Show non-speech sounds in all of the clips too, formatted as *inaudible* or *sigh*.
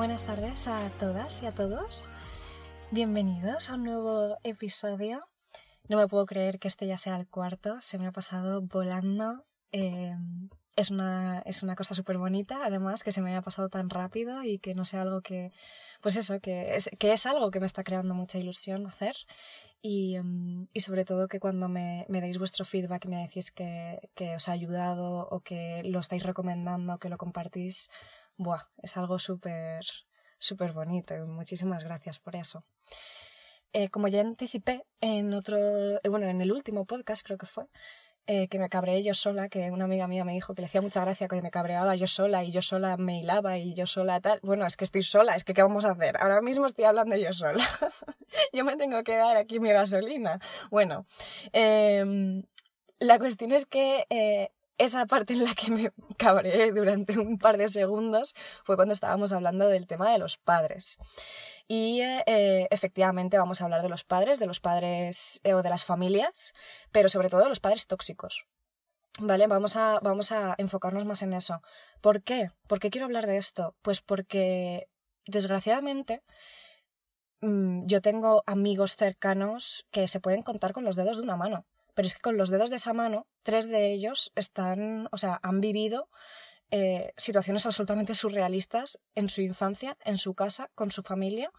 Buenas tardes a todas y a todos. Bienvenidos a un nuevo episodio. No me puedo creer que este ya sea el cuarto. Se me ha pasado volando. Eh, es, una, es una cosa súper bonita, además, que se me haya pasado tan rápido y que no sea algo que, pues eso, que es, que es algo que me está creando mucha ilusión hacer. Y, y sobre todo que cuando me, me deis vuestro feedback y me decís que, que os ha ayudado o que lo estáis recomendando, que lo compartís, buah, es algo súper, súper bonito. Muchísimas gracias por eso. Eh, como ya anticipé en otro, eh, bueno, en el último podcast creo que fue, eh, que me cabreé yo sola, que una amiga mía me dijo que le hacía mucha gracia que me cabreaba yo sola y yo sola me hilaba y yo sola tal. Bueno, es que estoy sola, es que ¿qué vamos a hacer? Ahora mismo estoy hablando yo sola. *laughs* yo me tengo que dar aquí mi gasolina. Bueno, em, la cuestión es que esa parte en la que me cabreé durante un par de segundos fue cuando estábamos hablando del tema de los padres. Y eh, efectivamente vamos a hablar de los padres, de los padres eh, o de las familias, pero sobre todo de los padres tóxicos. ¿Vale? Vamos a, vamos a enfocarnos más en eso. ¿Por qué? ¿Por qué quiero hablar de esto? Pues porque, desgraciadamente, mm, yo tengo amigos cercanos que se pueden contar con los dedos de una mano pero es que con los dedos de esa mano, tres de ellos están, o sea, han vivido eh, situaciones absolutamente surrealistas en su infancia, en su casa, con su familia.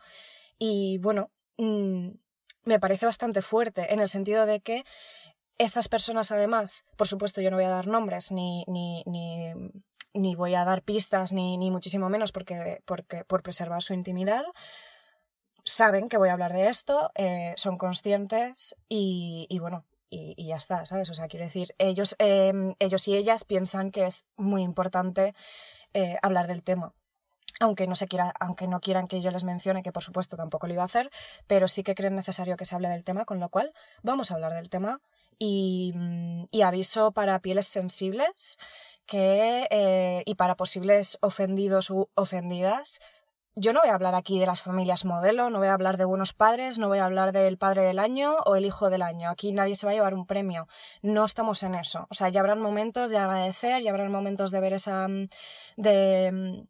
Y bueno, mm, me parece bastante fuerte en el sentido de que estas personas, además, por supuesto, yo no voy a dar nombres ni, ni, ni, voy a dar pistas, ni, ni muchísimo menos porque, porque, por preservar su intimidad. Saben que voy a hablar de esto, eh, son conscientes y bueno, y, ya está, ¿sabes? O sea, quiero decir, ellos, em, ellos y ellas piensan que es muy importante eh, hablar del tema. Aunque no, se quiera, aunque no quieran que yo les mencione, que por supuesto tampoco lo iba a hacer, pero sí que creen necesario que se hable del tema, con lo cual vamos a hablar del tema. Y, mm, y aviso para pieles sensibles que, eh, y para posibles ofendidos u ofendidas yo no voy a hablar aquí de las familias modelo, no voy a hablar de buenos padres, no voy a habr del padre del año o el hijo del año. Aquí nadie se va a llevar un premio. No estamos en eso. O sea, ya habrán momentos de agradecer, ya habrán momentos de ver esa. Mm, de, mm,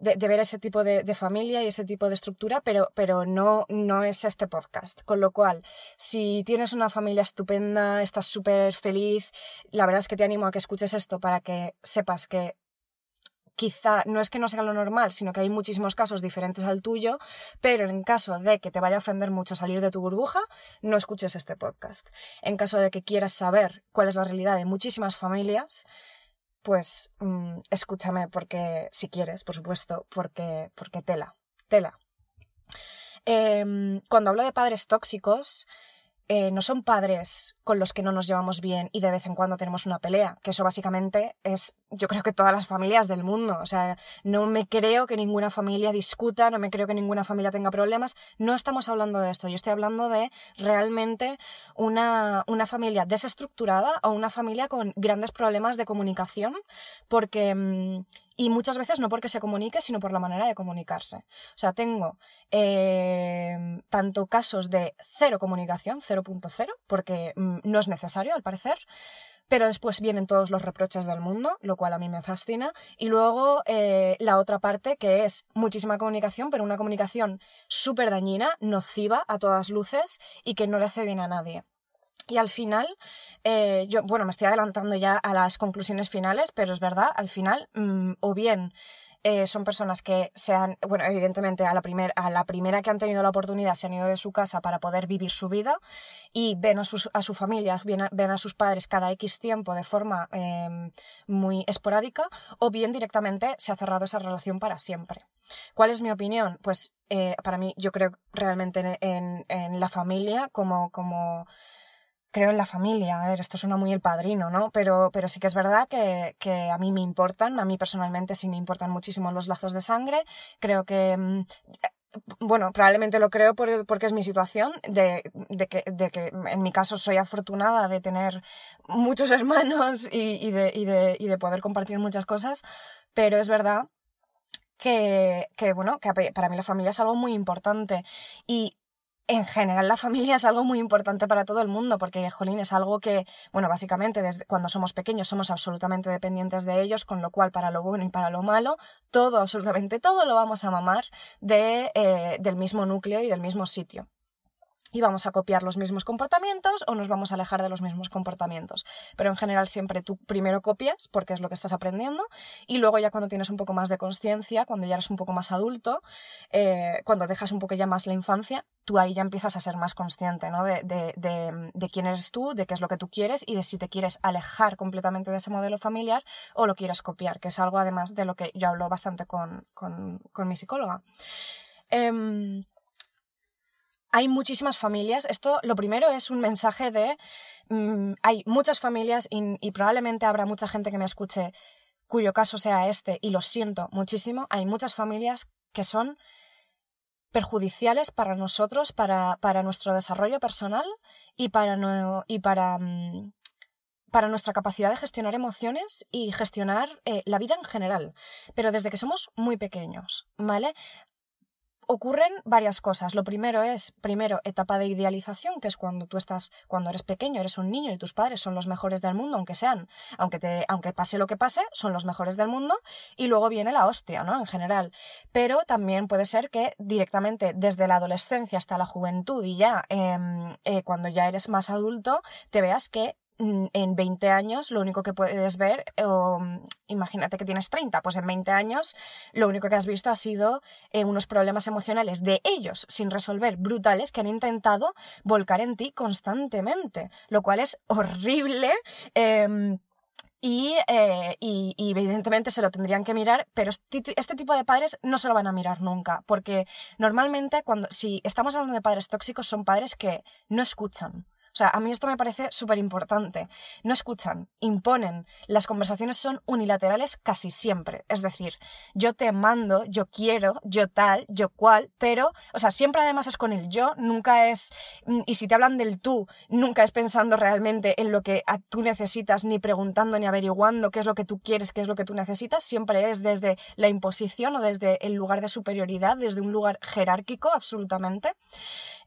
de, ver ese tipo de, de, familia y ese tipo de estructura, pero, pero no, no es este podcast. Con lo cual, si tienes una familia estupenda, estás súper feliz, la verdad es que te animo a que escuches esto para que sepas que quizá no es que no sea lo normal, sino que hay muchísimos casos diferentes al tuyo, pero en caso de que te vaya a ofender mucho salir de tu burbuja, no escuches este podcast. En caso de que quieras saber cuál es la realidad de muchísimas familias, pues mm, escúchame porque si quieres, por supuesto, porque, porque tela, tela. Em, cuando hablo de padres tóxicos, eh, no son padres con los que no nos llevamos bien y de vez en cuando tenemos una pelea, que eso básicamente es, yo creo que todas las familias del mundo. O sea, no me creo que ninguna familia discuta, no me creo que ninguna familia tenga problemas. No estamos hablando de esto, yo estoy hablando de realmente una, una familia desestructurada o una familia con grandes problemas de comunicación, porque mm, y muchas veces no porque se comunique, sino por la manera de comunicarse. O sea, tengo eh, tanto casos de cero comunicación, 0.0, porque mm, no es necesario, al parecer, pero después vienen todos los reproches del mundo, lo cual a mí me fascina, y luego eh, la otra parte que es muchísima comunicación, pero una comunicación súper dañina, nociva a todas luces y que no le hace bien a nadie. Y al final, eh, yo, bueno, me estoy adelantando ya a las conclusiones finales, pero es verdad, al final, mm, o bien eh, son personas que se han, bueno, evidentemente a la, a la primera que han tenido la oportunidad se han ido de su casa para poder vivir su vida y ven a, sus, a su familia, ven a, ven a sus padres cada X tiempo de forma em, muy esporádica, o bien directamente se ha cerrado esa relación para siempre. ¿Cuál es mi opinión? Pues eh, para mí, yo creo realmente en, en la familia como, como creo en la familia. A ver, esto suena muy el padrino, ¿no? Pero, pero sí que es verdad que, que, a mí me importan, a mí personalmente sí me importan muchísimo los lazos de sangre. Creo que. Mm, bueno, probablemente lo creo porque es mi situación, de, de, que, de que en mi caso soy afortunada de tener muchos *laughs* hermanos y, y, de, y, y de poder compartir muchas cosas, pero es verdad que, que, bueno, que para mí la familia es algo muy importante. Y en general la familia es algo muy importante para todo el mundo, porque, jolín, es algo que, bueno, básicamente desde cuando somos pequeños somos absolutamente dependientes de ellos, con lo cual para lo bueno y para lo malo, todo, absolutamente todo lo vamos a mamar de, eh, del mismo núcleo y del mismo sitio y vamos a copiar los mismos comportamientos o nos vamos a alejar de los mismos comportamientos. Pero en general siempre tú primero copias porque es lo que estás aprendiendo y luego ya cuando tienes un poco más de conciencia, cuando ya eres un poco más adulto, eh, cuando dejas un poco ya más la infancia, tú ahí ya empiezas a ser más consciente ¿no? de, de, de, quién eres tú, de qué es lo que tú quieres y de si te quieres alejar completamente de ese modelo familiar o lo quieres copiar, que es algo además de lo que yo hablo bastante con, con, con mi psicóloga. Em, hay muchísimas familias. Esto, lo primero, es un mensaje de. Mm, hay muchas familias y, probablemente habrá mucha gente que me escuche cuyo caso sea este, y lo siento muchísimo. Hay muchas familias que son perjudiciales para nosotros, para, para nuestro desarrollo personal y para, no, y para, mm, para nuestra capacidad de gestionar emociones y gestionar eh, la vida en general. Pero desde que somos muy pequeños, ¿vale? Ocurren varias cosas. Lo primero es, primero, etapa de idealización, que es cuando tú estás, cuando eres pequeño, eres un niño y tus padres son los mejores del mundo, aunque sean, aunque te, aunque pase lo que pase, son los mejores del mundo, y luego viene la hostia, ¿no? En general. Pero también puede ser que directamente desde la adolescencia hasta la juventud y ya em, eh, cuando ya eres más adulto, te veas que en 20 años lo único que puedes ver, o, mm, imagínate que tienes 30, pues en 20 años lo único que has visto ha sido eh, unos problemas emocionales de ellos sin resolver, brutales, que han intentado volcar en ti constantemente, lo cual es horrible. Em, y, eh, y, y, evidentemente se lo tendrían que mirar, pero este tipo de padres no se lo van a mirar nunca, porque normalmente cuando, si estamos hablando de padres tóxicos, son padres que no escuchan. Sea, a mí esto me parece súper importante. No escuchan, imponen. Las conversaciones son unilaterales casi siempre. Es decir, yo te mando, yo quiero, yo tal, yo cual, pero, o sea, siempre además es con el yo, nunca es, mm, y si te hablan del tú, nunca es pensando realmente en lo que tú necesitas, ni preguntando ni averiguando qué es lo que tú quieres, qué es lo que tú necesitas, siempre es desde la imposición o desde el lugar de superioridad, desde un lugar jerárquico, absolutamente.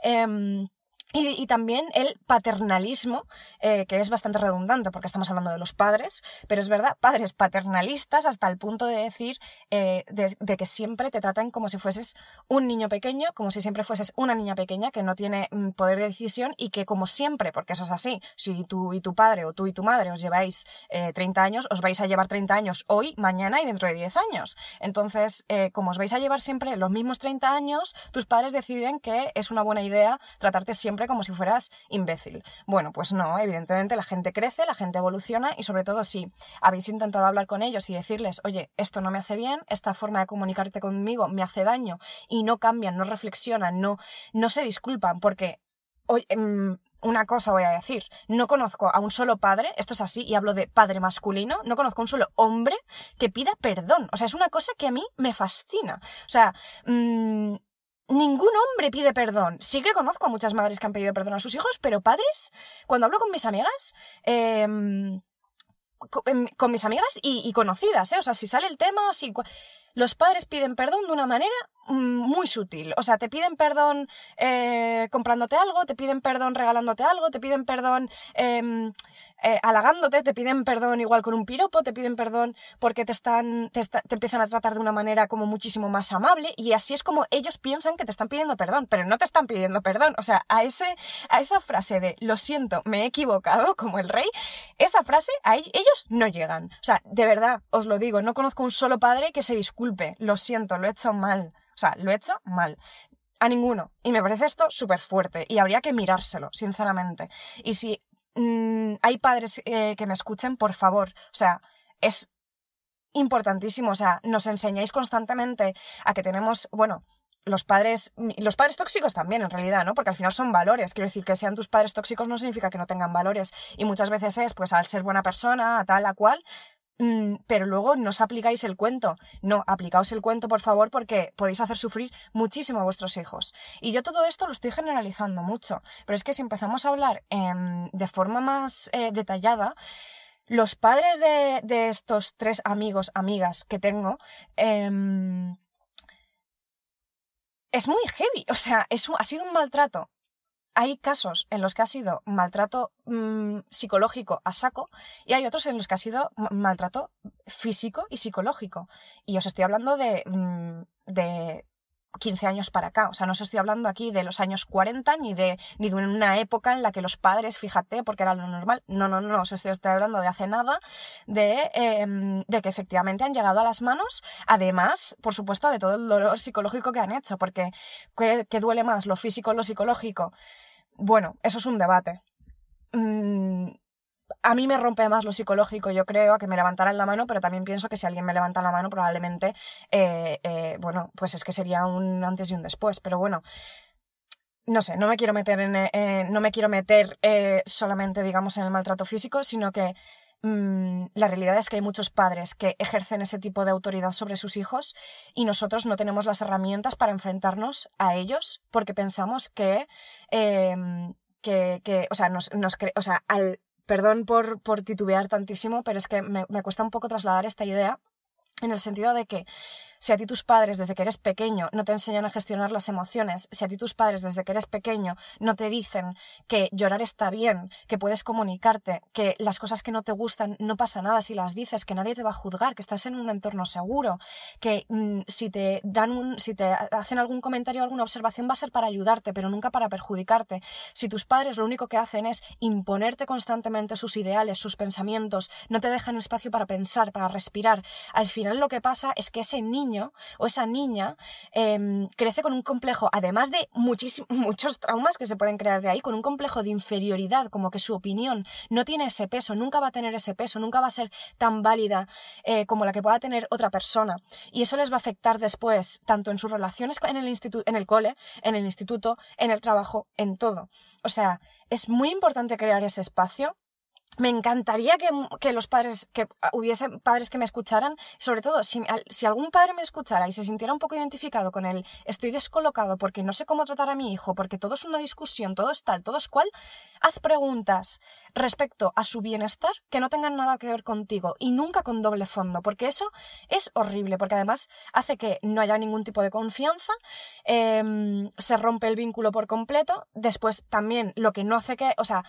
Em, y, también el paternalismo, eh, que es bastante redundante porque estamos hablando de los padres, pero es verdad, padres paternalistas hasta el punto de decir eh, de, que siempre te tratan como si fueses un niño pequeño, como si siempre fueses una niña pequeña que no tiene mm, poder de decisión y que como siempre, porque eso es así, si tú y tu padre o tú y tu madre os lleváis 30 eh, años, os vais a llevar 30 años hoy, mañana y dentro de 10 años. Entonces, como os vais a llevar siempre los mismos 30 años, tus padres deciden que es una buena idea tratarte siempre como si fueras imbécil. Bueno, pues no, evidentemente la gente crece, la gente evoluciona y sobre todo si habéis intentado hablar con ellos y decirles, oye, esto no me hace bien, esta forma de comunicarte conmigo me hace daño y no cambian, no reflexionan, no, no se disculpan porque... Hoy, em, una cosa voy a decir, no conozco a un solo padre, esto es así, y hablo de padre masculino, no conozco a un solo hombre que pida perdón. O sea, es una cosa que a mí me fascina. O sea, mmm, ningún hombre pide perdón. Sí que conozco a muchas madres que han pedido perdón a sus hijos, pero padres, cuando hablo con mis amigas, em, con, mis amigas y, conocidas, ¿eh? O sea, si sale el tema, si... Los padres piden perdón de una manera Mm, muy sutil. O sea, te piden perdón eh, comprándote algo, te piden perdón regalándote algo, te piden perdón eh, eh, halagándote, te piden perdón igual con un piropo, te piden perdón porque te están, te, te, empiezan a tratar de una manera como muchísimo más amable y así es como ellos piensan que te están pidiendo perdón, pero no te están pidiendo perdón. O sea, a ese, a esa frase de lo siento, me he equivocado *laughs* como el rey, esa frase ahí ellos no llegan. O sea, de verdad, os lo digo, no conozco un solo padre que se disculpe, lo siento, lo he hecho mal. O sea, lo he hecho mal. A ninguno. Y me parece esto súper fuerte. Y habría que mirárselo, sinceramente. Y si mm, hay padres eh, que me escuchen, por favor. O sea, es importantísimo. O sea, nos enseñáis constantemente a que tenemos, bueno, los padres, los padres tóxicos también en realidad, ¿no? Porque al final son valores. Quiero decir que sean tus padres tóxicos no significa que no tengan valores. Y muchas veces es, pues al ser buena persona, a tal, a cual, pero luego no os aplicáis el cuento. No, aplicaos el cuento, por favor, porque podéis hacer sufrir muchísimo a vuestros hijos. Y yo todo esto lo estoy generalizando mucho, pero es que si empezamos a hablar em, de forma más eh, detallada, los padres de, estos tres amigos, amigas que tengo, em, es muy heavy, o sea, es ha sido un maltrato hay casos en los que ha sido maltrato mm, psicológico a saco y hay otros en los que ha sido maltrato físico y psicológico. Y os estoy hablando de, mm, de 15 años para acá. O sea, no os estoy hablando aquí de los años 40 ni de, ni de una época en la que los padres, fíjate, porque era lo normal. No, no, no, os estoy, hablando de hace nada, de, em, de que efectivamente han llegado a las manos, además, por supuesto, de todo el dolor psicológico que han hecho, porque ¿qué, duele más, lo físico o lo psicológico? Bueno, eso es un debate. Mm, a mí me rompe más lo psicológico, yo creo, a que me levantaran la mano, pero también pienso que si alguien me levanta la mano, probablemente, eh, eh, bueno, pues es que sería un antes y un después. Pero bueno, no sé, no me quiero meter en, eh, no me quiero meter solamente, digamos, en el maltrato físico, sino que mm, la realidad es que hay muchos padres que ejercen ese tipo de autoridad sobre sus hijos y nosotros no tenemos las herramientas para enfrentarnos a ellos porque pensamos que, em, que, o sea, nos, nos o sea, al perdón por, por titubear tantísimo, pero es que me, me cuesta un poco trasladar esta idea en el sentido de que si a ti tus padres desde que eres pequeño no te enseñan a gestionar las emociones, si a ti tus padres desde que eres pequeño no te dicen que llorar está bien, que puedes comunicarte, que las cosas que no te gustan no pasa nada si las dices, que nadie te va a juzgar, que estás en un entorno seguro, que mm, si te dan un, si te hacen algún comentario o alguna observación va a ser para ayudarte, pero nunca para perjudicarte. Si tus padres lo único que hacen es imponerte constantemente sus ideales, sus pensamientos, no te dejan espacio para pensar, para respirar, al final lo que pasa es que ese niño o esa niña em, crece con un complejo, además de *laughs* muchos traumas que se pueden crear de ahí, con un complejo de inferioridad, como que su opinión no tiene ese peso, nunca va a tener ese peso, nunca va a ser tan válida eh, como la que pueda tener otra persona. Y eso les va a afectar después, tanto en sus relaciones en el, instituto, en el cole, en el instituto, en el trabajo, en todo. O sea, es muy importante crear ese espacio me encantaría que, que, los padres, que hubiese padres que me escucharan, sobre todo si, si, algún padre me escuchara y se sintiera un poco identificado con él, estoy descolocado porque no sé cómo tratar a mi hijo, porque todo es una discusión, todo es tal, todo es cual, haz preguntas respecto a su bienestar que no tengan nada que ver contigo y nunca con doble fondo, porque eso es horrible, porque además hace que no haya ningún tipo de confianza, em, se rompe el vínculo por completo, después también lo que no hace que, o sea,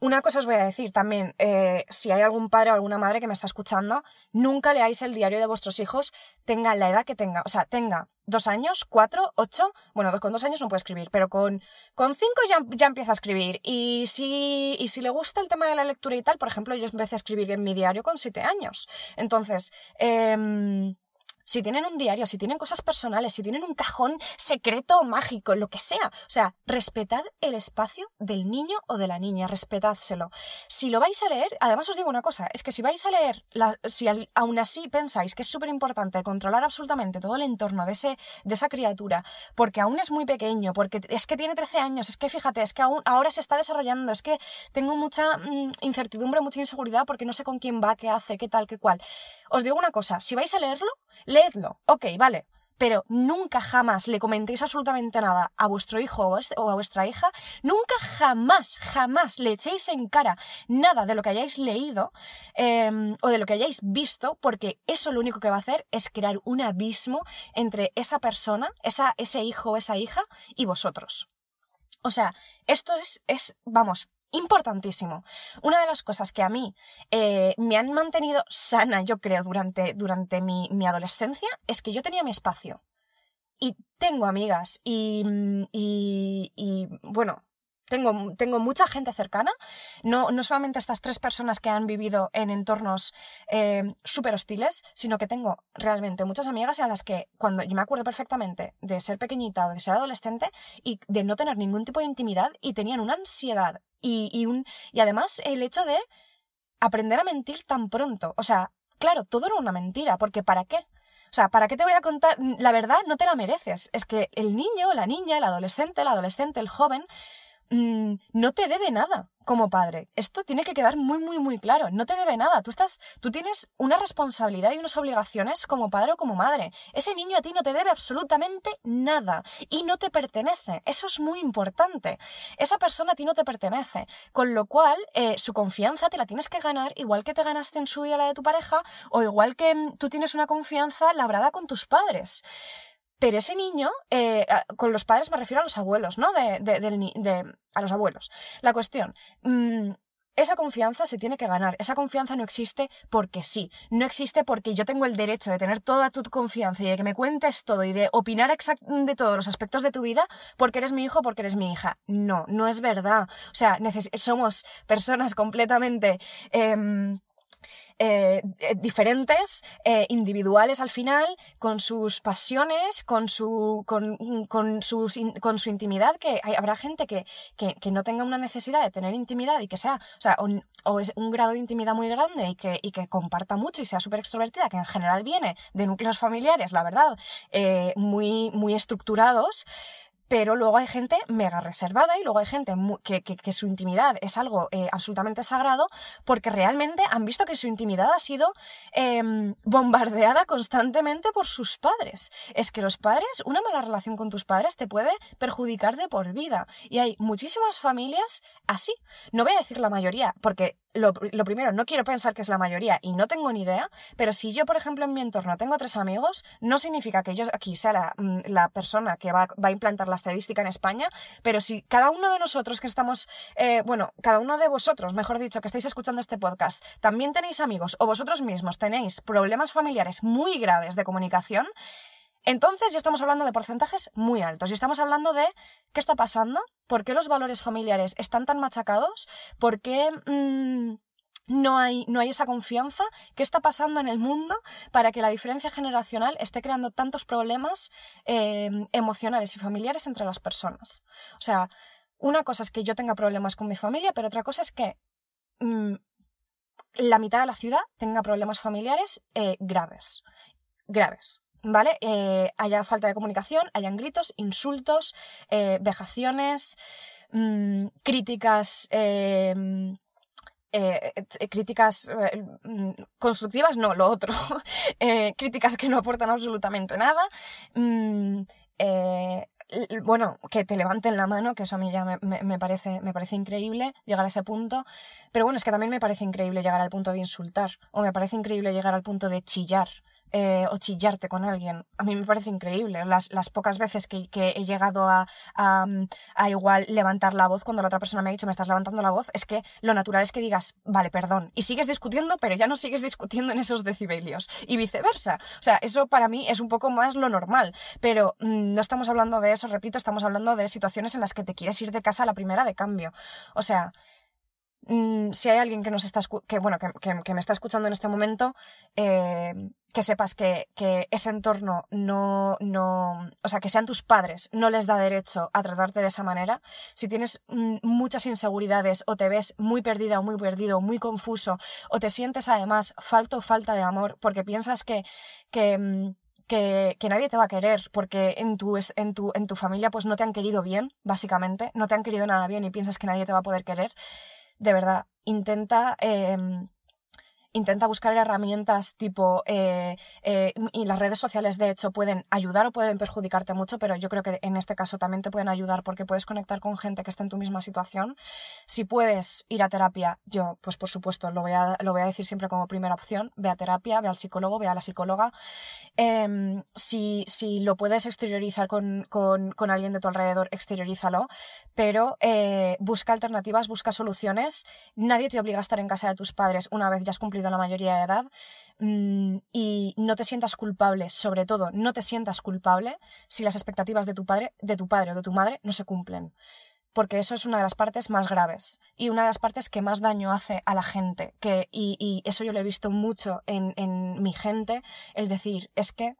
una cosa os voy a decir también, eh, si hay algún padre o alguna madre que me está escuchando, nunca leáis el diario de vuestros hijos, tenga la edad que tenga, o sea, tenga dos años, cuatro, ocho, bueno, con dos años no puede escribir, pero con, con cinco ya, ya empieza a escribir. Y si, y si le gusta el tema de la lectura y tal, por ejemplo, yo empecé a escribir en mi diario con siete años. Entonces, eh, si tienen un diario, si tienen cosas personales, si tienen un cajón secreto mágico, lo que sea. O sea, respetad el espacio del niño o de la niña, respetádselo. Si lo vais a leer, además os digo una cosa, es que si vais a leer, si aún así pensáis que es súper importante controlar absolutamente todo el entorno de, ese, de esa criatura, porque aún es muy pequeño, porque es que tiene 13 años, es que fíjate, es que aún ahora se está desarrollando, es que tengo mucha mm, incertidumbre, mucha inseguridad porque no sé con quién va, qué hace, qué tal, qué cual. Os digo una cosa, si vais a leerlo, leedlo, ok, vale, pero nunca jamás le comentéis absolutamente nada a vuestro hijo o a vuestra hija, nunca jamás, jamás le echéis en cara nada de lo que hayáis leído em, o de lo que hayáis visto, porque eso lo único que va a hacer es crear un abismo entre esa persona, esa, ese hijo o esa hija y vosotros. O sea, esto es, es, vamos, importantísimo. Una de las cosas que a mí eh, me han mantenido sana, yo creo, durante, durante mi, mi, adolescencia, es que yo tenía mi espacio. Y tengo amigas y, y, y bueno, tengo, tengo mucha gente cercana, no, no solamente estas tres personas que han vivido en entornos eh, súper hostiles, sino que tengo realmente muchas amigas a las que cuando yo me acuerdo perfectamente de ser pequeñita o de ser adolescente y de no tener ningún tipo de intimidad y tenían una ansiedad y, y, un, y además el hecho de aprender a mentir tan pronto. O sea, claro, todo era una mentira, porque ¿para qué? O sea, ¿para qué te voy a contar? La verdad no te la mereces. Es que el niño, la niña, el adolescente, el adolescente, el joven, Mm, no te debe nada como padre. Esto tiene que quedar muy, muy, muy claro. No te debe nada. Tú estás, tú tienes una responsabilidad y unas obligaciones como padre o como madre. Ese niño a ti no te debe absolutamente nada y no te pertenece. Eso es muy importante. Esa persona a ti no te pertenece. Con lo cual, eh, su confianza te la tienes que ganar igual que te ganaste en su día la de tu pareja o igual que mm, tú tienes una confianza labrada con tus padres. Pero ese niño, eh, con los padres me refiero a los abuelos, ¿no? De, de, de, a los abuelos. La cuestión, mm, esa confianza se tiene que ganar. Esa confianza no existe porque sí. No existe porque yo tengo el derecho de tener toda tu confianza y de que me cuentes todo y de opinar de todos los aspectos de tu vida porque eres mi hijo, porque eres mi hija. No, no es verdad. O sea, somos personas completamente... Em, eh, diferentes, eh, individuales al final, con sus pasiones, con su, con, con, con su intimidad, que habrá gente que, que, que, no tenga una necesidad de tener intimidad y que sea, o sea, o, es un grado de intimidad muy grande y que, y que comparta mucho y sea súper extrovertida, que en general viene de núcleos familiares, la verdad, muy, muy estructurados, pero luego hay gente mega reservada y luego hay gente que, que, su intimidad es algo eh, absolutamente sagrado porque realmente han visto que su intimidad ha sido em, bombardeada constantemente por sus padres. Es que los padres, una mala relación con tus padres te puede perjudicar de por vida. Y hay muchísimas familias así. No voy a decir la mayoría, porque lo, primero, no quiero pensar que es la mayoría y no tengo ni idea, pero si yo, por ejemplo, en mi entorno tengo tres amigos, no significa que yo aquí sea la, mm, persona que va, a implantar la estadística en España, pero si cada uno de nosotros que estamos, eh, bueno, cada uno de vosotros, mejor dicho, que estáis escuchando este podcast, también tenéis amigos o vosotros mismos tenéis problemas familiares muy graves de comunicación, entonces ya estamos hablando de porcentajes muy altos y estamos hablando de qué está pasando, por qué los valores familiares están tan machacados, por qué mm, no, hay, no hay esa confianza, qué está pasando en el mundo para que la diferencia generacional esté creando tantos problemas em, emocionales y familiares entre las personas. O sea, una cosa es que yo tenga problemas con mi familia, pero otra cosa es que mm, la mitad de la ciudad tenga problemas familiares eh, graves. Graves. ¿Vale? Eh, haya falta de comunicación, hayan gritos, insultos, eh, vejaciones, mm, críticas. Em, eh, críticas mm, constructivas, no, lo otro. *laughs* críticas que no aportan absolutamente nada. Mm, bueno, que te levanten la mano, que eso a mí ya me, parece, me parece increíble llegar a ese punto. Pero bueno, es que también me parece increíble llegar al punto de insultar, o me parece increíble llegar al punto de chillar, eh, o chillarte con alguien. A mí me parece increíble. Las, las pocas veces que, que he llegado a, a, a, igual levantar la voz cuando la otra persona me ha dicho me estás levantando la voz, es que lo natural es que digas, vale, perdón. Y sigues discutiendo, pero ya no sigues discutiendo en esos decibelios. Y viceversa. O sea, eso para mí es un poco más lo normal. Pero mm, no estamos hablando de eso, repito, estamos hablando de situaciones en las que te quieres ir de casa a la primera de cambio. O sea, Mm, si hay alguien que nos está que bueno que, me está escuchando en este momento eh, que sepas que, que, ese entorno no no o sea que sean tus padres no les da derecho a tratarte de esa manera. Si tienes mm, muchas inseguridades o te ves muy perdida o muy perdido muy confuso o te sientes además falto o falta de amor porque piensas que que mm, que, nadie te va a querer porque en tu, en, tu, en tu familia pues no te han querido bien, básicamente, no te han querido nada bien y piensas que nadie te va a poder querer, de verdad, intenta em, intenta buscar herramientas tipo, eh, eh, y las redes sociales de hecho pueden ayudar o pueden perjudicarte mucho, pero yo creo que en este caso también te pueden ayudar porque puedes conectar con gente que está en tu misma situación. Si puedes ir a terapia, yo pues por supuesto lo voy a, lo voy a decir siempre como primera opción, ve a terapia, ve al psicólogo, ve a la psicóloga. Em, si, si lo puedes exteriorizar con, con, con, alguien de tu alrededor, exteriorízalo, pero eh, busca alternativas, busca soluciones. Nadie te obliga a estar en casa de tus padres una vez ya has cumplido la mayoría de edad mm, y no te sientas culpable, sobre todo no te sientas culpable si las expectativas de tu padre, de tu padre o de tu madre no se cumplen. Porque eso es una de las partes más graves y una de las partes que más daño hace a la gente. Que, y, eso yo lo he visto mucho en, en mi gente, el decir, es que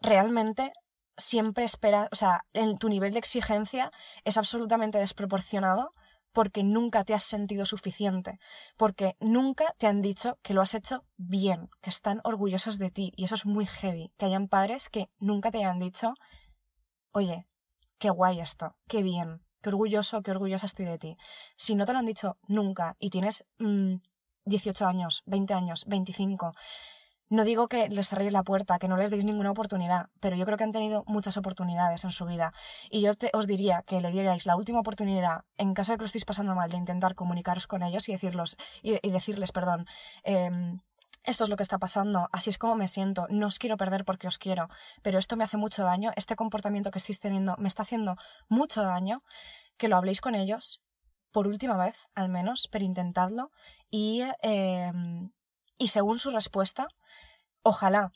realmente siempre espera, o sea, en tu nivel de exigencia es absolutamente desproporcionado porque nunca te has sentido suficiente, porque nunca te han dicho que lo has hecho bien, que están orgullosos de ti. Y eso es muy heavy, que hayan padres que nunca te hayan dicho, oye, qué guay esto, qué bien, qué orgulloso, qué orgullosa estoy de ti. Si no te lo han dicho nunca y tienes 18 mm, años, 20 años, 25, no digo que les cerréis la puerta, que no les deis ninguna oportunidad, pero yo creo que han tenido muchas oportunidades en su vida. Y yo te, os diría que le dierais la última oportunidad, en caso de que lo estéis pasando mal, de intentar comunicaros con ellos y, decirlos, y, decirles, perdón, em, esto es lo que está pasando, así es como me siento, no os quiero perder porque os quiero, pero esto me hace mucho daño, este comportamiento que estáis teniendo me está haciendo mucho daño, que lo habléis con ellos, por última vez al menos, pero intentadlo, y, em, y según su respuesta, ojalá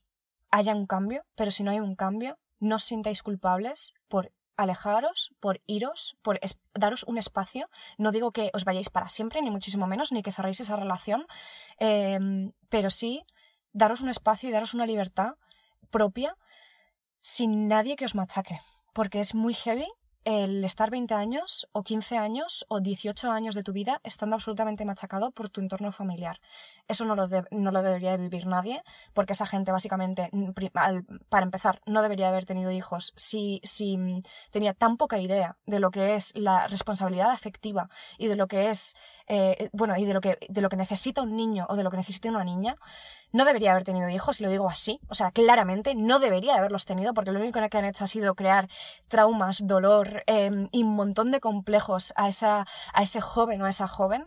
haya un cambio, pero si no hay un cambio, no os sintáis culpables por alejaros, por iros, por daros un espacio. No digo que os vayáis para siempre, ni muchísimo menos, ni que cerréis esa relación, em, pero sí daros un espacio y daros una libertad propia sin nadie que os machaque, porque es muy heavy el estar 20 años o 15 años o 18 años de tu vida estando absolutamente machacado por tu entorno familiar. Eso no lo, no lo debería vivir nadie, porque esa gente básicamente, para empezar, no debería haber tenido hijos si, si mm, tenía tan poca idea de lo que es la responsabilidad afectiva y de lo que es, eh, bueno, y de lo, que, de lo que necesita un niño o de lo que necesita una niña no debería haber tenido hijos, y lo digo así. O sea, claramente no debería haberlos tenido, porque lo único que han hecho ha sido crear traumas, dolor em, y un montón de complejos a, esa, a ese joven o a esa joven.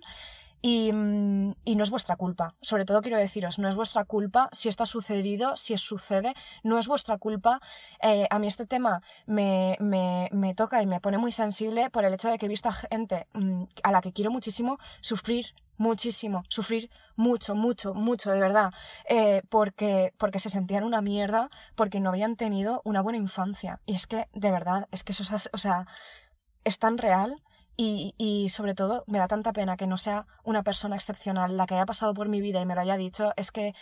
Y, no es vuestra culpa. Sobre todo quiero deciros, no es vuestra culpa si esto ha sucedido, si es sucede, no es vuestra culpa. Eh, a mí este tema me, me, me, toca y me pone muy sensible por el hecho de que he visto a gente mm, a la que quiero muchísimo sufrir muchísimo, sufrir mucho, mucho, mucho, de verdad, eh, porque, porque se sentían una mierda, porque no habían tenido una buena infancia. Y es que, de verdad, es que eso es, o sea, es tan real y, y, sobre todo me da tanta pena que no sea una persona excepcional la que haya pasado por mi vida y me lo haya dicho. Es que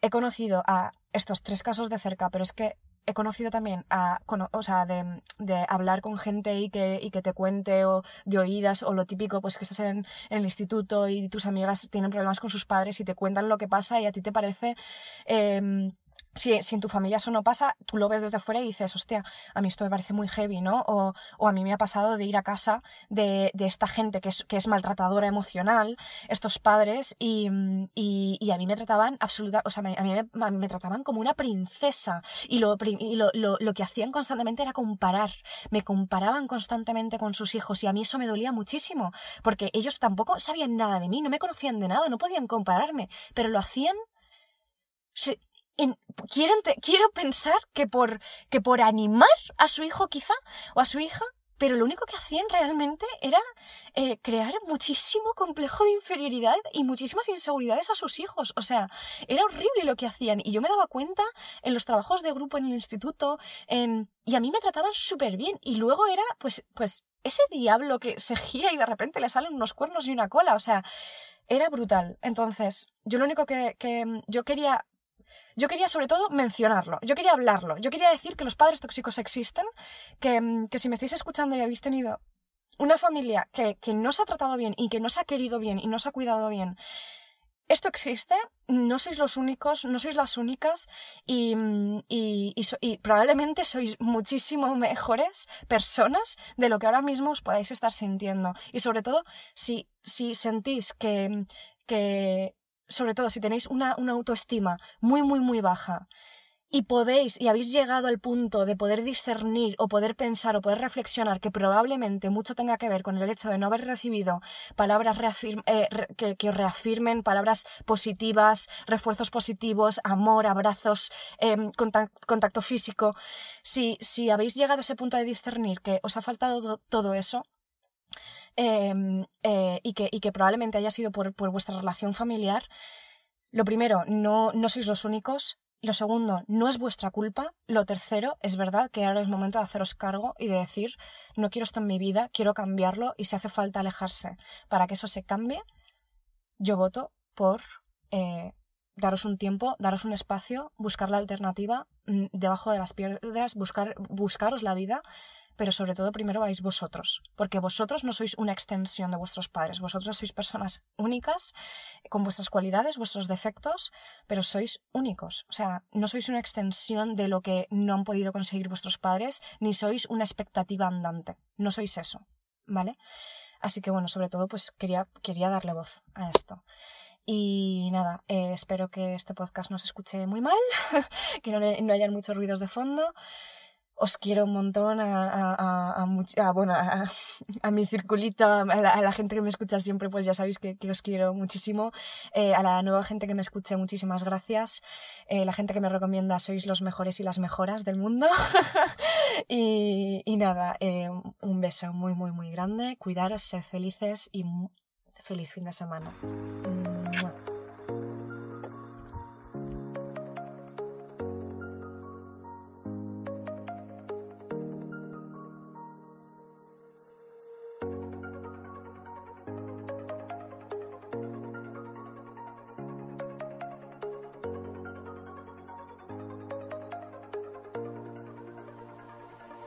he conocido a estos tres casos de cerca, pero es que he conocido también a, o sea, de, de, hablar con gente y que, y que te cuente o de oídas o lo típico, pues que estás en, en, el instituto y tus amigas tienen problemas con sus padres y te cuentan lo que pasa y a ti te parece eh, si, en tu familia eso no pasa, tú lo ves desde fuera y dices, hostia, a mí esto me parece muy heavy, ¿no? O, o a mí me ha pasado de ir a casa de, de esta gente que es, que es, maltratadora emocional, estos padres, y, y, y, a mí me trataban absoluta, o sea, a mí me, me trataban como una princesa, y, lo, y lo, lo, lo, que hacían constantemente era comparar, me comparaban constantemente con sus hijos, y a mí eso me dolía muchísimo, porque ellos tampoco sabían nada de mí, no me conocían de nada, no podían compararme, pero lo hacían quiero, pensar que por, que por animar a su hijo quizá o a su hija, pero lo único que hacían realmente era eh, crear muchísimo complejo de inferioridad y muchísimas inseguridades a sus hijos. O sea, era horrible lo que hacían. Y yo me daba cuenta en los trabajos de grupo en el instituto, en... y a mí me trataban súper bien. Y luego era, pues, pues, ese diablo que se gira y de repente le salen unos cuernos y una cola. O sea, era brutal. Entonces, yo lo único que, que yo quería yo quería sobre todo mencionarlo, yo quería hablarlo, yo quería decir que los padres tóxicos existen, que, mm, que si me estáis escuchando y habéis tenido una familia que, que no se ha tratado bien y que no se ha querido bien y no se ha cuidado bien, esto existe, no sois los únicos, no sois las únicas y, mm, y, probablemente sois muchísimo *laughs* mejores personas de lo que ahora mismo os podáis estar sintiendo. Y sobre todo, si, si sentís que, que sobre todo si tenéis una, una autoestima muy, muy, muy baja, y podéis y habéis llegado al punto de poder discernir o poder pensar o poder reflexionar que probablemente mucho tenga que ver con el hecho de no haber recibido palabras eh, que, que, os reafirmen, palabras positivas, refuerzos positivos, amor, abrazos, em, contacto, físico, si, si habéis llegado a ese punto de discernir que os ha faltado todo eso, Em, eh, y, que, y, que, probablemente haya sido por, por, vuestra relación familiar, lo primero, no, no sois los únicos. Lo segundo, no es vuestra culpa. Lo tercero, es verdad que ahora es momento de haceros cargo y de decir, no quiero esto en mi vida, quiero cambiarlo y si hace falta alejarse para que eso se cambie, yo voto por eh, daros un tiempo, daros un espacio, buscar la alternativa mm, debajo de las piedras, buscar, buscaros la vida pero sobre todo primero vais vosotros, porque vosotros no sois una extensión de vuestros padres, vosotros sois personas únicas, con vuestras cualidades, vuestros defectos, pero sois únicos, o sea, no sois una extensión de lo que no han podido conseguir vuestros padres, ni sois una expectativa andante, no sois eso, ¿vale? Así que bueno, sobre todo pues quería, quería darle voz a esto. Y nada, eh, espero que este podcast no se escuche muy mal, *laughs* que no, no hayan muchos ruidos de fondo. Os quiero un montón a, a, a, bueno, a, mi circulito, a la, gente que me escucha siempre, pues ya sabéis que, os quiero muchísimo. Eh, a la nueva gente que me escuche, muchísimas gracias. Eh, la gente que me recomienda, sois los mejores y las mejoras del mundo. *laughs* y, y, nada, eh, un beso muy, muy, muy grande. Cuidaros, sed felices y feliz fin de semana.